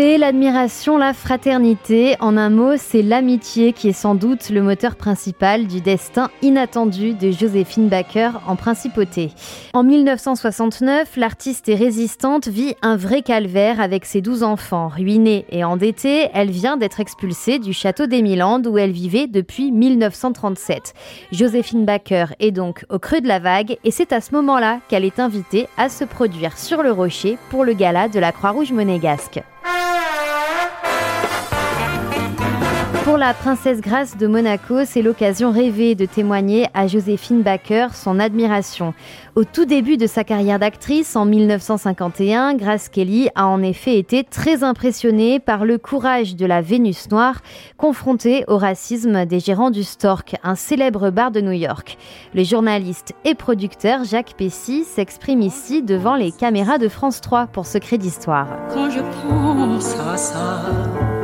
l'admiration, la fraternité. En un mot, c'est l'amitié qui est sans doute le moteur principal du destin inattendu de Joséphine Baker en principauté. En 1969, l'artiste et résistante vit un vrai calvaire avec ses douze enfants. Ruinée et endettée, elle vient d'être expulsée du château d'Emiland où elle vivait depuis 1937. Joséphine Baker est donc au creux de la vague et c'est à ce moment-là qu'elle est invitée à se produire sur le rocher pour le gala de la Croix-Rouge monégasque. La princesse Grace de Monaco, c'est l'occasion rêvée de témoigner à Joséphine Baker son admiration. Au tout début de sa carrière d'actrice, en 1951, Grace Kelly a en effet été très impressionnée par le courage de la Vénus noire confrontée au racisme des gérants du Stork, un célèbre bar de New York. Le journaliste et producteur Jacques Pessy s'exprime ici devant les caméras de France 3 pour Secret d'Histoire. Quand je pense à ça.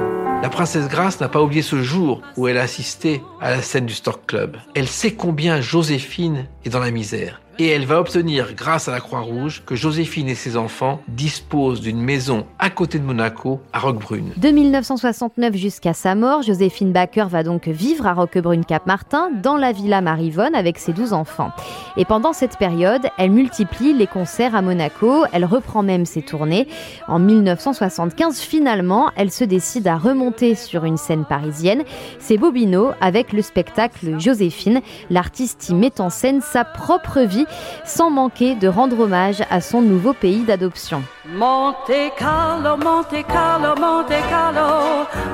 La princesse Grace n'a pas oublié ce jour où elle a assisté à la scène du Stork Club. Elle sait combien Joséphine est dans la misère et elle va obtenir, grâce à la Croix-Rouge, que Joséphine et ses enfants disposent d'une maison à côté de Monaco, à Roquebrune. De 1969 jusqu'à sa mort, Joséphine Baker va donc vivre à Roquebrune-Cap-Martin, dans la villa Marivonne, avec ses 12 enfants. Et pendant cette période, elle multiplie les concerts à Monaco, elle reprend même ses tournées. En 1975, finalement, elle se décide à remonter sur une scène parisienne. C'est Bobino avec le spectacle Joséphine. L'artiste y met en scène sa propre vie sans manquer de rendre hommage à son nouveau pays d'adoption.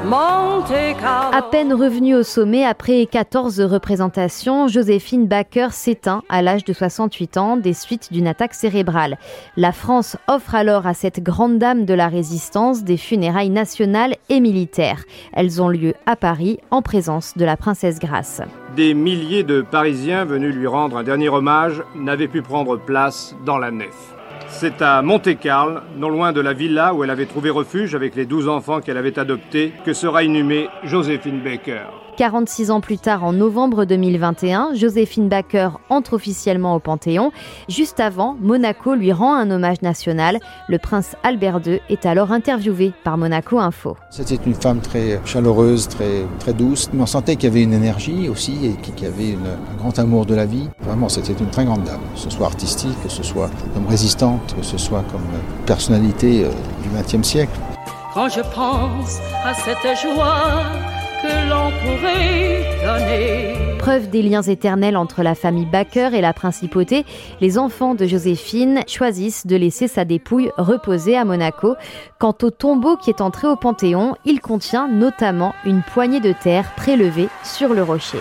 À peine revenue au sommet après 14 représentations, Joséphine Baker s'éteint à l'âge de 68 ans des suites d'une attaque cérébrale. La France offre alors à cette grande dame de la résistance des funérailles nationales et militaires. Elles ont lieu à Paris en présence de la princesse Grace. Des milliers de Parisiens venus lui rendre un dernier hommage n'avaient pu prendre place dans la nef. C'est à Monte-Carlo, non loin de la villa où elle avait trouvé refuge avec les douze enfants qu'elle avait adoptés, que sera inhumée Joséphine Baker. 46 ans plus tard, en novembre 2021, Joséphine Baker entre officiellement au Panthéon. Juste avant, Monaco lui rend un hommage national. Le prince Albert II est alors interviewé par Monaco Info. C'était une femme très chaleureuse, très, très douce. On sentait qu'il y avait une énergie aussi et qu'il y avait un grand amour de la vie. Vraiment, c'était une très grande dame, que ce soit artistique, que ce soit comme résistante, que ce soit comme personnalité euh, du XXe siècle. Quand je pense à cette joie, Preuve des liens éternels entre la famille Baker et la principauté, les enfants de Joséphine choisissent de laisser sa dépouille reposer à Monaco. Quant au tombeau qui est entré au Panthéon, il contient notamment une poignée de terre prélevée sur le rocher.